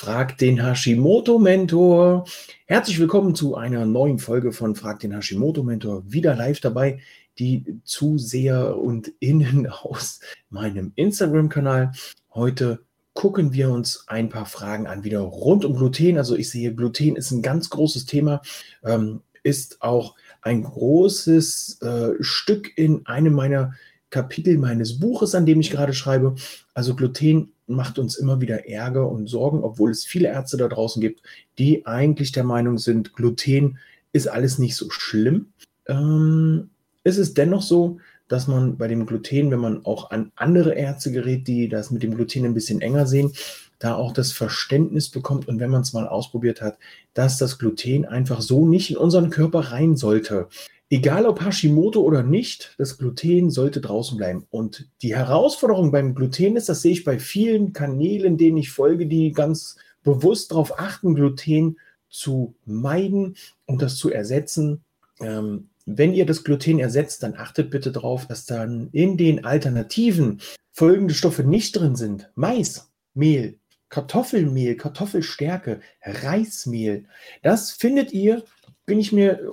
Frag den Hashimoto-Mentor. Herzlich willkommen zu einer neuen Folge von Frag den Hashimoto-Mentor. Wieder live dabei, die Zuseher und Innen aus meinem Instagram-Kanal. Heute gucken wir uns ein paar Fragen an, wieder rund um Gluten. Also ich sehe, Gluten ist ein ganz großes Thema, ähm, ist auch ein großes äh, Stück in einem meiner Kapitel meines Buches, an dem ich gerade schreibe. Also Gluten macht uns immer wieder Ärger und Sorgen, obwohl es viele Ärzte da draußen gibt, die eigentlich der Meinung sind, Gluten ist alles nicht so schlimm. Ähm, ist es dennoch so, dass man bei dem Gluten, wenn man auch an andere Ärzte gerät, die das mit dem Gluten ein bisschen enger sehen, da auch das Verständnis bekommt und wenn man es mal ausprobiert hat, dass das Gluten einfach so nicht in unseren Körper rein sollte. Egal ob Hashimoto oder nicht, das Gluten sollte draußen bleiben. Und die Herausforderung beim Gluten ist, das sehe ich bei vielen Kanälen, denen ich folge, die ganz bewusst darauf achten, Gluten zu meiden und das zu ersetzen. Ähm, wenn ihr das Gluten ersetzt, dann achtet bitte darauf, dass dann in den Alternativen folgende Stoffe nicht drin sind. Mais, Mehl, Kartoffelmehl, Kartoffelstärke, Reismehl. Das findet ihr, bin ich mir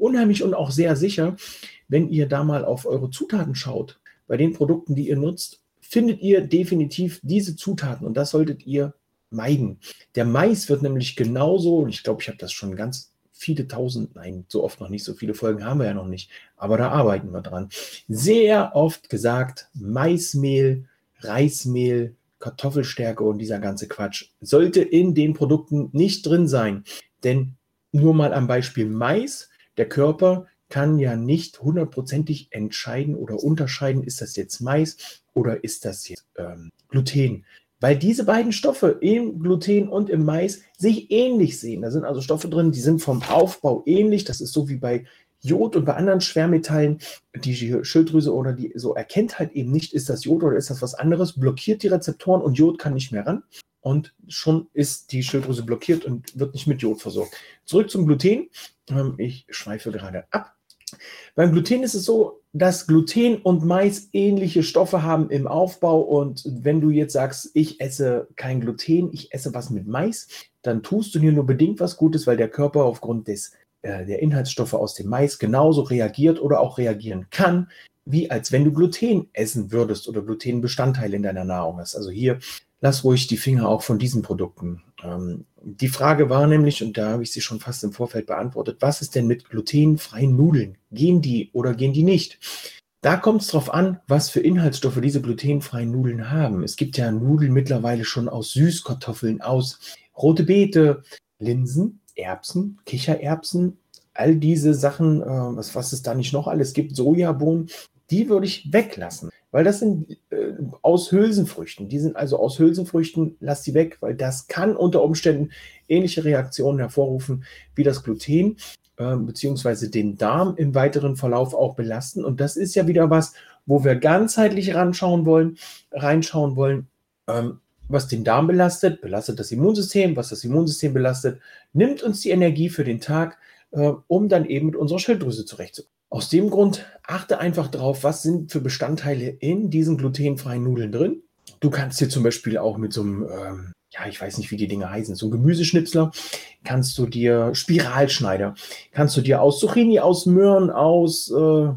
unheimlich und auch sehr sicher, wenn ihr da mal auf eure Zutaten schaut, bei den Produkten, die ihr nutzt, findet ihr definitiv diese Zutaten und das solltet ihr meiden. Der Mais wird nämlich genauso, und ich glaube, ich habe das schon ganz viele tausend, nein, so oft noch nicht, so viele Folgen haben wir ja noch nicht, aber da arbeiten wir dran. Sehr oft gesagt, Maismehl, Reismehl, Kartoffelstärke und dieser ganze Quatsch sollte in den Produkten nicht drin sein. Denn nur mal am Beispiel Mais, der Körper kann ja nicht hundertprozentig entscheiden oder unterscheiden, ist das jetzt Mais oder ist das jetzt ähm, Gluten. Weil diese beiden Stoffe im Gluten und im Mais sich ähnlich sehen. Da sind also Stoffe drin, die sind vom Aufbau ähnlich. Das ist so wie bei Jod und bei anderen Schwermetallen. Die Schilddrüse oder die so erkennt halt eben nicht, ist das Jod oder ist das was anderes, blockiert die Rezeptoren und Jod kann nicht mehr ran und schon ist die Schilddrüse blockiert und wird nicht mit Jod versorgt. Zurück zum Gluten. Ähm, ich schweife gerade ab. Beim Gluten ist es so, dass Gluten und Mais ähnliche Stoffe haben im Aufbau. Und wenn du jetzt sagst, ich esse kein Gluten, ich esse was mit Mais, dann tust du dir nur bedingt was Gutes, weil der Körper aufgrund des, äh, der Inhaltsstoffe aus dem Mais genauso reagiert oder auch reagieren kann, wie als wenn du Gluten essen würdest oder Glutenbestandteil in deiner Nahrung hast. Also hier lass ruhig die Finger auch von diesen Produkten. Ähm, die Frage war nämlich, und da habe ich sie schon fast im Vorfeld beantwortet, was ist denn mit glutenfreien Nudeln? Gehen die oder gehen die nicht? Da kommt es darauf an, was für Inhaltsstoffe diese glutenfreien Nudeln haben. Es gibt ja Nudeln mittlerweile schon aus Süßkartoffeln, aus rote Beete, Linsen, Erbsen, Kichererbsen, all diese Sachen, äh, was, was es da nicht noch alles gibt, Sojabohnen, die würde ich weglassen. Weil das sind äh, aus Hülsenfrüchten. Die sind also aus Hülsenfrüchten, lass die weg, weil das kann unter Umständen ähnliche Reaktionen hervorrufen wie das Gluten, äh, beziehungsweise den Darm im weiteren Verlauf auch belasten. Und das ist ja wieder was, wo wir ganzheitlich ranschauen wollen, reinschauen wollen. Ähm, was den Darm belastet, belastet das Immunsystem, was das Immunsystem belastet, nimmt uns die Energie für den Tag, äh, um dann eben mit unserer Schilddrüse zurechtzukommen. Aus dem Grund achte einfach drauf, was sind für Bestandteile in diesen glutenfreien Nudeln drin. Du kannst dir zum Beispiel auch mit so einem, ähm, ja, ich weiß nicht, wie die Dinge heißen, so einem Gemüseschnipsler, kannst du dir Spiralschneider, kannst du dir aus Zucchini, aus Möhren, aus äh,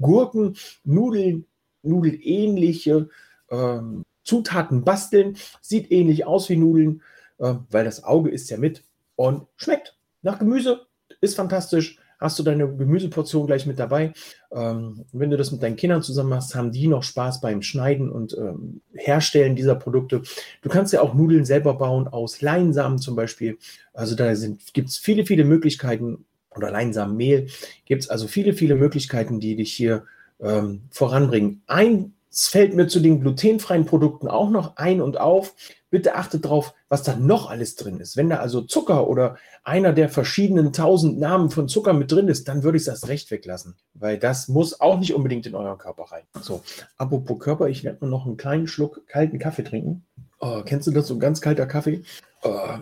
Gurken, Nudeln, nudelähnliche ähm, Zutaten basteln. Sieht ähnlich aus wie Nudeln, äh, weil das Auge ist ja mit und schmeckt nach Gemüse, ist fantastisch hast du deine Gemüseportion gleich mit dabei. Ähm, wenn du das mit deinen Kindern zusammen machst, haben die noch Spaß beim Schneiden und ähm, Herstellen dieser Produkte. Du kannst ja auch Nudeln selber bauen aus Leinsamen zum Beispiel. Also da gibt es viele, viele Möglichkeiten oder Leinsamenmehl. Gibt es also viele, viele Möglichkeiten, die dich hier ähm, voranbringen. Ein es fällt mir zu den glutenfreien Produkten auch noch ein und auf. Bitte achtet darauf, was da noch alles drin ist. Wenn da also Zucker oder einer der verschiedenen tausend Namen von Zucker mit drin ist, dann würde ich das recht weglassen, weil das muss auch nicht unbedingt in euren Körper rein. So, apropos Körper, ich werde nur noch einen kleinen Schluck kalten Kaffee trinken. Oh, kennst du das, so ganz kalter Kaffee? Oh,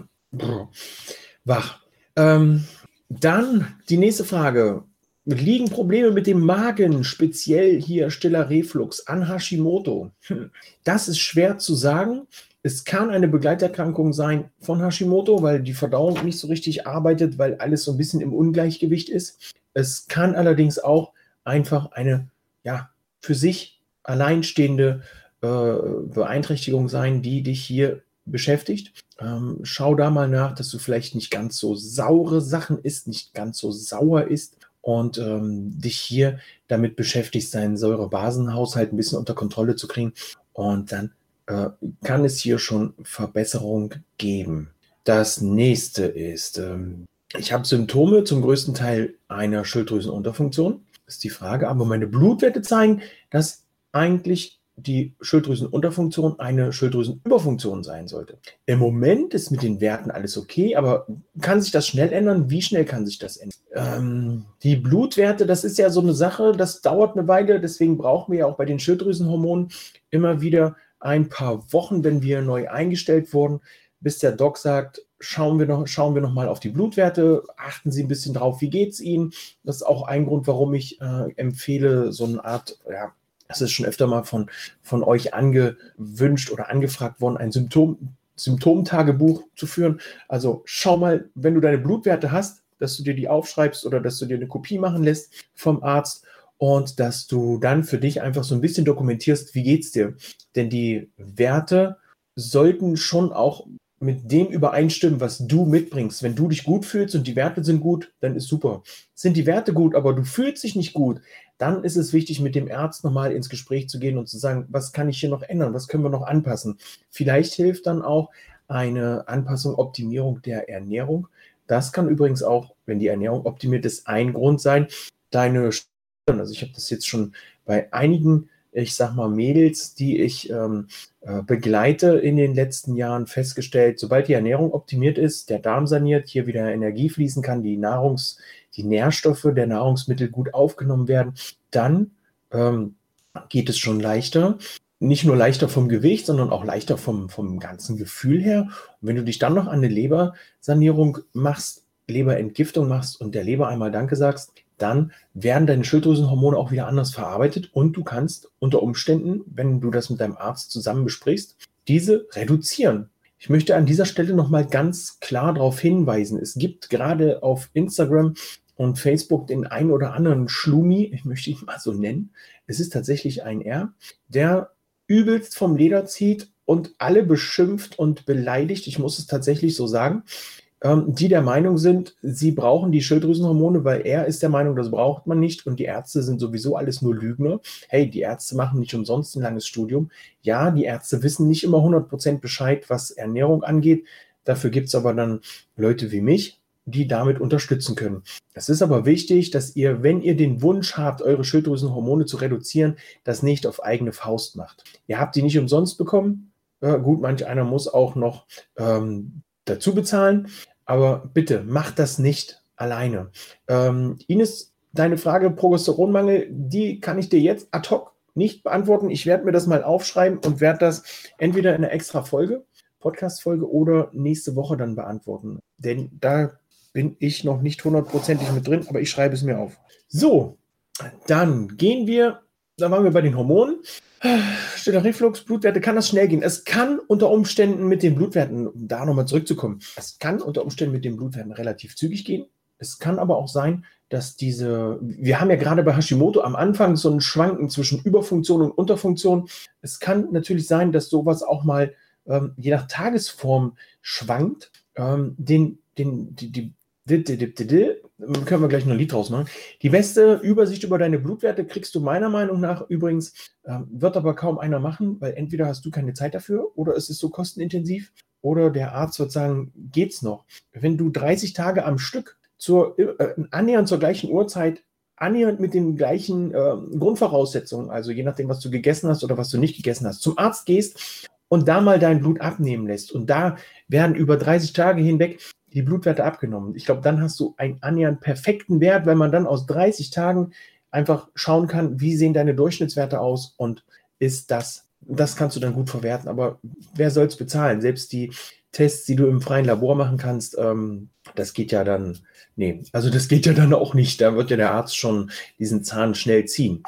wach. Ähm, dann die nächste Frage. Liegen Probleme mit dem Magen, speziell hier stiller Reflux an Hashimoto? Hm, das ist schwer zu sagen. Es kann eine Begleiterkrankung sein von Hashimoto, weil die Verdauung nicht so richtig arbeitet, weil alles so ein bisschen im Ungleichgewicht ist. Es kann allerdings auch einfach eine, ja, für sich alleinstehende äh, Beeinträchtigung sein, die dich hier beschäftigt. Ähm, schau da mal nach, dass du vielleicht nicht ganz so saure Sachen isst, nicht ganz so sauer isst und ähm, dich hier damit beschäftigst, deinen Säurebasenhaushalt ein bisschen unter Kontrolle zu kriegen. Und dann äh, kann es hier schon Verbesserung geben. Das nächste ist, ähm, ich habe Symptome zum größten Teil einer Schilddrüsenunterfunktion. Ist die Frage, aber meine Blutwerte zeigen, dass eigentlich die Schilddrüsenunterfunktion eine Schilddrüsenüberfunktion sein sollte. Im Moment ist mit den Werten alles okay, aber kann sich das schnell ändern? Wie schnell kann sich das ändern? Ähm, die Blutwerte, das ist ja so eine Sache, das dauert eine Weile, deswegen brauchen wir ja auch bei den Schilddrüsenhormonen immer wieder ein paar Wochen, wenn wir neu eingestellt wurden, bis der Doc sagt, schauen wir noch, schauen wir noch mal auf die Blutwerte, achten Sie ein bisschen drauf, wie geht es Ihnen. Das ist auch ein Grund, warum ich äh, empfehle, so eine Art ja, das ist schon öfter mal von, von euch angewünscht oder angefragt worden, ein Symptom, Symptomtagebuch zu führen. Also schau mal, wenn du deine Blutwerte hast, dass du dir die aufschreibst oder dass du dir eine Kopie machen lässt vom Arzt und dass du dann für dich einfach so ein bisschen dokumentierst, wie geht's dir? Denn die Werte sollten schon auch mit dem übereinstimmen, was du mitbringst. Wenn du dich gut fühlst und die Werte sind gut, dann ist super. Sind die Werte gut, aber du fühlst dich nicht gut, dann ist es wichtig, mit dem Arzt nochmal ins Gespräch zu gehen und zu sagen, was kann ich hier noch ändern, was können wir noch anpassen. Vielleicht hilft dann auch eine Anpassung, Optimierung der Ernährung. Das kann übrigens auch, wenn die Ernährung optimiert ist, ein Grund sein. Deine, also ich habe das jetzt schon bei einigen ich sag mal, Mädels, die ich ähm, äh, begleite in den letzten Jahren festgestellt, sobald die Ernährung optimiert ist, der Darm saniert, hier wieder Energie fließen kann, die Nahrungs, die Nährstoffe der Nahrungsmittel gut aufgenommen werden, dann ähm, geht es schon leichter. Nicht nur leichter vom Gewicht, sondern auch leichter vom, vom ganzen Gefühl her. Und wenn du dich dann noch an eine Lebersanierung machst, Leberentgiftung machst und der Leber einmal Danke sagst, dann werden deine Schilddrüsenhormone auch wieder anders verarbeitet und du kannst unter Umständen, wenn du das mit deinem Arzt zusammen besprichst, diese reduzieren. Ich möchte an dieser Stelle nochmal ganz klar darauf hinweisen, es gibt gerade auf Instagram und Facebook den einen oder anderen Schlumi, ich möchte ihn mal so nennen. Es ist tatsächlich ein R, der übelst vom Leder zieht und alle beschimpft und beleidigt. Ich muss es tatsächlich so sagen ähm, die der Meinung sind, sie brauchen die Schilddrüsenhormone, weil er ist der Meinung, das braucht man nicht und die Ärzte sind sowieso alles nur Lügner. Hey, die Ärzte machen nicht umsonst ein langes Studium. Ja, die Ärzte wissen nicht immer 100% Bescheid, was Ernährung angeht. Dafür gibt es aber dann Leute wie mich, die damit unterstützen können. Es ist aber wichtig, dass ihr, wenn ihr den Wunsch habt, eure Schilddrüsenhormone zu reduzieren, das nicht auf eigene Faust macht. Ihr habt die nicht umsonst bekommen. Äh, gut, manch einer muss auch noch ähm, dazu bezahlen. Aber bitte, mach das nicht alleine. Ähm, Ines, deine Frage Progesteronmangel, die kann ich dir jetzt ad hoc nicht beantworten. Ich werde mir das mal aufschreiben und werde das entweder in einer extra Folge, Podcast-Folge oder nächste Woche dann beantworten. Denn da bin ich noch nicht hundertprozentig mit drin, aber ich schreibe es mir auf. So, dann gehen wir, da waren wir bei den Hormonen. Stiller Reflux, Blutwerte, kann das schnell gehen. Es kann unter Umständen mit den Blutwerten, um da nochmal zurückzukommen, es kann unter Umständen mit den Blutwerten relativ zügig gehen. Es kann aber auch sein, dass diese, wir haben ja gerade bei Hashimoto am Anfang so ein Schwanken zwischen Überfunktion und Unterfunktion. Es kann natürlich sein, dass sowas auch mal ähm, je nach Tagesform schwankt. Ähm, den, den, die, die können wir gleich noch ein Lied draus machen. Die beste Übersicht über deine Blutwerte kriegst du meiner Meinung nach übrigens, äh, wird aber kaum einer machen, weil entweder hast du keine Zeit dafür oder es ist so kostenintensiv oder der Arzt wird sagen, geht's noch. Wenn du 30 Tage am Stück zur, äh, annähernd zur gleichen Uhrzeit annähernd mit den gleichen äh, Grundvoraussetzungen, also je nachdem, was du gegessen hast oder was du nicht gegessen hast, zum Arzt gehst und da mal dein Blut abnehmen lässt. Und da werden über 30 Tage hinweg die Blutwerte abgenommen. Ich glaube, dann hast du einen annähernd perfekten Wert, wenn man dann aus 30 Tagen einfach schauen kann, wie sehen deine Durchschnittswerte aus und ist das, das kannst du dann gut verwerten. Aber wer soll es bezahlen? Selbst die Tests, die du im freien Labor machen kannst, ähm, das geht ja dann, nee, also das geht ja dann auch nicht. Da wird ja der Arzt schon diesen Zahn schnell ziehen.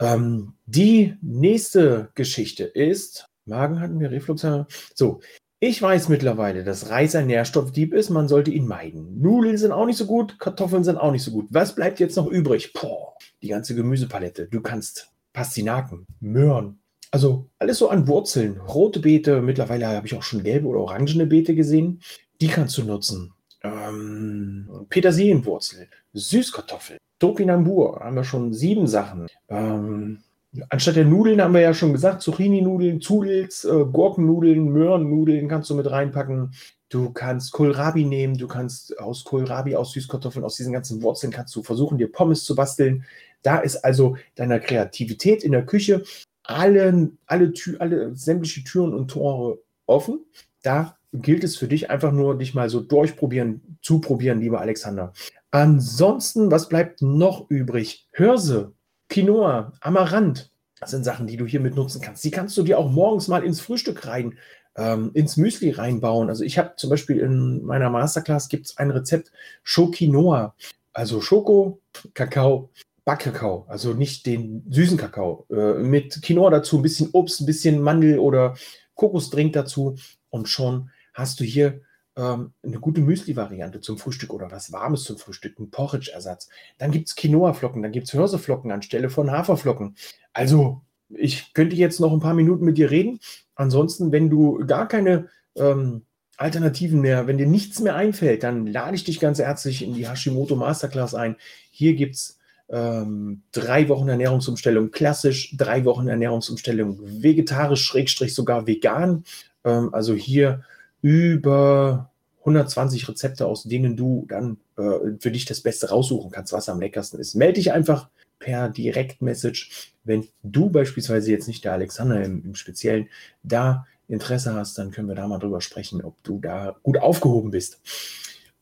Ähm, die nächste Geschichte ist, Magen hatten wir, Reflux. So, ich weiß mittlerweile, dass Reis ein Nährstoffdieb ist, man sollte ihn meiden. Nudeln sind auch nicht so gut, Kartoffeln sind auch nicht so gut. Was bleibt jetzt noch übrig? Boah, die ganze Gemüsepalette. Du kannst Pastinaken, Möhren, also alles so an Wurzeln. Rote Beete, mittlerweile habe ich auch schon gelbe oder orangene Beete gesehen. Die kannst du nutzen. Ähm, Petersilienwurzel, Süßkartoffel, Topinambur, haben wir schon sieben Sachen. Ähm, Anstatt der Nudeln haben wir ja schon gesagt, Zucchini-Nudeln, Zudels, äh, Gurkennudeln, Möhrennudeln kannst du mit reinpacken. Du kannst Kohlrabi nehmen, du kannst aus Kohlrabi, aus Süßkartoffeln, aus diesen ganzen Wurzeln kannst du versuchen, dir Pommes zu basteln. Da ist also deiner Kreativität in der Küche alle, alle, Tür, alle sämtliche Türen und Tore offen. Da gilt es für dich einfach nur, dich mal so durchprobieren, zuprobieren, lieber Alexander. Ansonsten, was bleibt noch übrig? Hörse, Quinoa, Amaranth. Das sind Sachen, die du hier mit nutzen kannst. Die kannst du dir auch morgens mal ins Frühstück rein, ähm, ins Müsli reinbauen. Also ich habe zum Beispiel in meiner Masterclass gibt es ein Rezept Schokinoa. Also Schoko, Kakao, Backkakao, also nicht den süßen Kakao. Äh, mit Quinoa dazu, ein bisschen Obst, ein bisschen Mandel oder Kokosdrink dazu und schon hast du hier ähm, eine gute Müsli-Variante zum Frühstück oder was Warmes zum Frühstück, ein Porridge-Ersatz. Dann gibt es Quinoa-Flocken, dann gibt es Hirseflocken anstelle von Haferflocken. Also, ich könnte jetzt noch ein paar Minuten mit dir reden. Ansonsten, wenn du gar keine ähm, Alternativen mehr, wenn dir nichts mehr einfällt, dann lade ich dich ganz herzlich in die Hashimoto Masterclass ein. Hier gibt es ähm, drei Wochen Ernährungsumstellung klassisch, drei Wochen Ernährungsumstellung vegetarisch, schrägstrich sogar vegan. Ähm, also hier über 120 Rezepte, aus denen du dann äh, für dich das Beste raussuchen kannst, was am leckersten ist. Melde dich einfach per Direktmessage. Wenn du beispielsweise jetzt nicht der Alexander im, im Speziellen da Interesse hast, dann können wir da mal drüber sprechen, ob du da gut aufgehoben bist.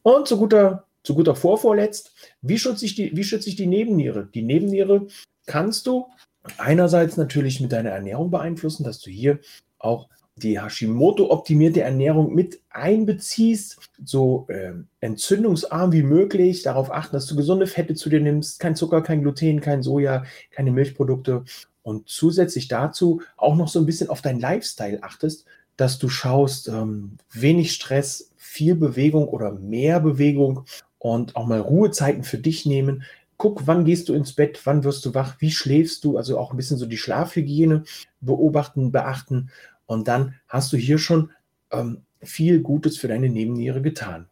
Und zu guter, zu guter Vorvorletzt, wie schütze ich die, wie schütze ich die Nebenniere? Die Nebenniere kannst du einerseits natürlich mit deiner Ernährung beeinflussen, dass du hier auch die Hashimoto-optimierte Ernährung mit einbeziehst, so äh, entzündungsarm wie möglich, darauf achten, dass du gesunde Fette zu dir nimmst, kein Zucker, kein Gluten, kein Soja, keine Milchprodukte. Und zusätzlich dazu auch noch so ein bisschen auf deinen Lifestyle achtest, dass du schaust, ähm, wenig Stress, viel Bewegung oder mehr Bewegung und auch mal Ruhezeiten für dich nehmen. Guck, wann gehst du ins Bett, wann wirst du wach, wie schläfst du, also auch ein bisschen so die Schlafhygiene beobachten, beachten und dann hast du hier schon ähm, viel Gutes für deine Nebenniere getan.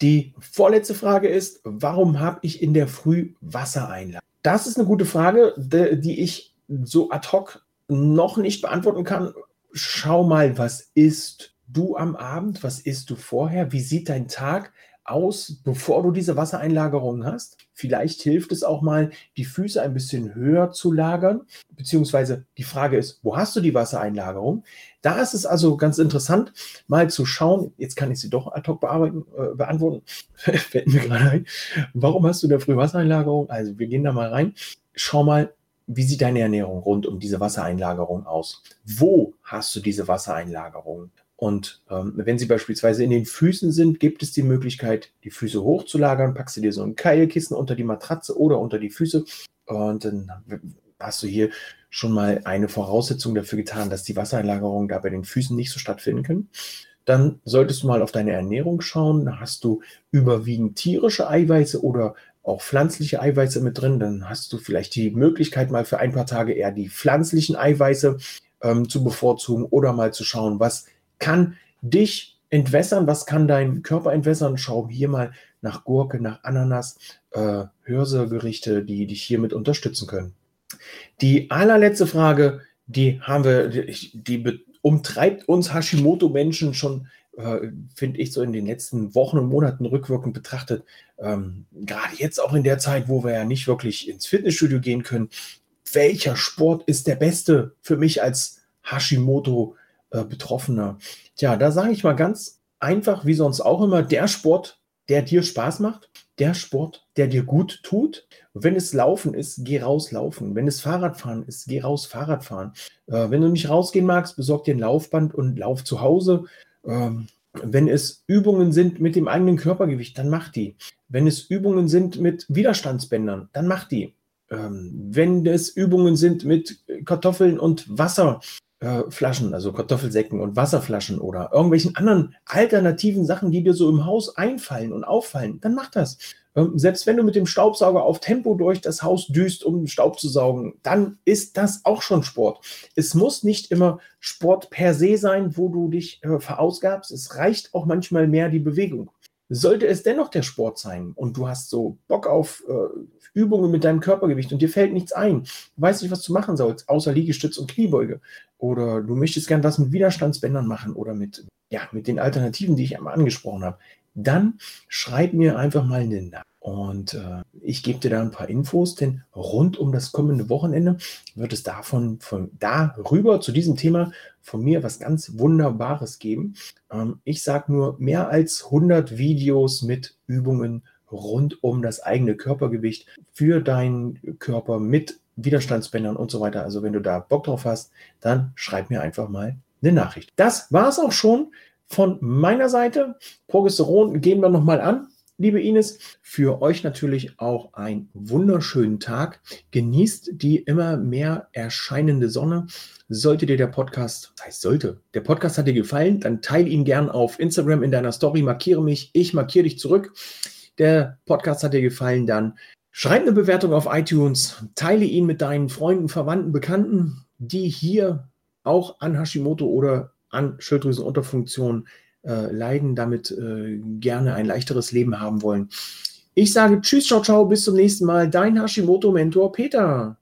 Die vorletzte Frage ist, warum habe ich in der Früh Wassereinlage? Das ist eine gute Frage, die ich so ad hoc noch nicht beantworten kann. Schau mal, was isst du am Abend? Was isst du vorher? Wie sieht dein Tag aus, bevor du diese Wassereinlagerung hast. Vielleicht hilft es auch mal, die Füße ein bisschen höher zu lagern, beziehungsweise die Frage ist, wo hast du die Wassereinlagerung? Da ist es also ganz interessant, mal zu schauen, jetzt kann ich sie doch ad hoc bearbeiten, äh, beantworten, fällt mir gerade ein, warum hast du da früh Wassereinlagerung? Also wir gehen da mal rein, schau mal, wie sieht deine Ernährung rund um diese Wassereinlagerung aus? Wo hast du diese Wassereinlagerung? Und ähm, wenn sie beispielsweise in den Füßen sind, gibt es die Möglichkeit, die Füße hochzulagern. Packst du dir so ein Keilkissen unter die Matratze oder unter die Füße. Und dann hast du hier schon mal eine Voraussetzung dafür getan, dass die Wassereinlagerungen da bei den Füßen nicht so stattfinden können. Dann solltest du mal auf deine Ernährung schauen. Hast du überwiegend tierische Eiweiße oder auch pflanzliche Eiweiße mit drin. Dann hast du vielleicht die Möglichkeit, mal für ein paar Tage eher die pflanzlichen Eiweiße ähm, zu bevorzugen oder mal zu schauen, was kann dich entwässern, was kann dein Körper entwässern? Schau hier mal nach Gurke, nach Ananas, äh, Hörsergerichte, die dich hiermit unterstützen können. Die allerletzte Frage, die haben wir, die, die umtreibt uns Hashimoto-Menschen schon, äh, finde ich, so in den letzten Wochen und Monaten rückwirkend betrachtet. Ähm, Gerade jetzt auch in der Zeit, wo wir ja nicht wirklich ins Fitnessstudio gehen können. Welcher Sport ist der beste für mich als Hashimoto-Mensch? Äh, Betroffener. Tja, da sage ich mal ganz einfach, wie sonst auch immer, der Sport, der dir Spaß macht, der Sport, der dir gut tut. wenn es Laufen ist, geh raus laufen. Wenn es Fahrradfahren ist, geh raus Fahrradfahren. Äh, wenn du nicht rausgehen magst, besorg dir ein Laufband und lauf zu Hause. Ähm, wenn es Übungen sind mit dem eigenen Körpergewicht, dann mach die. Wenn es Übungen sind mit Widerstandsbändern, dann mach die. Ähm, wenn es Übungen sind mit Kartoffeln und Wasser, äh, Flaschen, also Kartoffelsäcken und Wasserflaschen oder irgendwelchen anderen alternativen Sachen, die dir so im Haus einfallen und auffallen, dann mach das. Ähm, selbst wenn du mit dem Staubsauger auf Tempo durch das Haus düst, um Staub zu saugen, dann ist das auch schon Sport. Es muss nicht immer Sport per se sein, wo du dich äh, verausgabst. Es reicht auch manchmal mehr die Bewegung. Sollte es dennoch der Sport sein und du hast so Bock auf äh, Übungen mit deinem Körpergewicht und dir fällt nichts ein, du weißt nicht, was du machen sollst, außer Liegestütz und Kniebeuge, oder du möchtest gern was mit Widerstandsbändern machen oder mit, ja, mit den Alternativen, die ich einmal angesprochen habe, dann schreib mir einfach mal eine Nachricht. Und äh, ich gebe dir da ein paar Infos, denn rund um das kommende Wochenende wird es davon, von darüber zu diesem Thema von mir was ganz Wunderbares geben. Ähm, ich sage nur mehr als 100 Videos mit Übungen rund um das eigene Körpergewicht für deinen Körper mit Widerstandsbändern und so weiter. Also wenn du da Bock drauf hast, dann schreib mir einfach mal eine Nachricht. Das war es auch schon von meiner Seite. Progesteron gehen wir nochmal an. Liebe Ines, für euch natürlich auch einen wunderschönen Tag. Genießt die immer mehr erscheinende Sonne. Sollte dir der Podcast, das heißt sollte, der Podcast hat dir gefallen, dann teile ihn gern auf Instagram in deiner Story, markiere mich, ich markiere dich zurück. Der Podcast hat dir gefallen, dann schreib eine Bewertung auf iTunes, teile ihn mit deinen Freunden, Verwandten, Bekannten, die hier auch an Hashimoto oder an Schilddrüsenunterfunktion äh, leiden, damit äh, gerne ein leichteres Leben haben wollen. Ich sage Tschüss, ciao, ciao, bis zum nächsten Mal. Dein Hashimoto-Mentor Peter.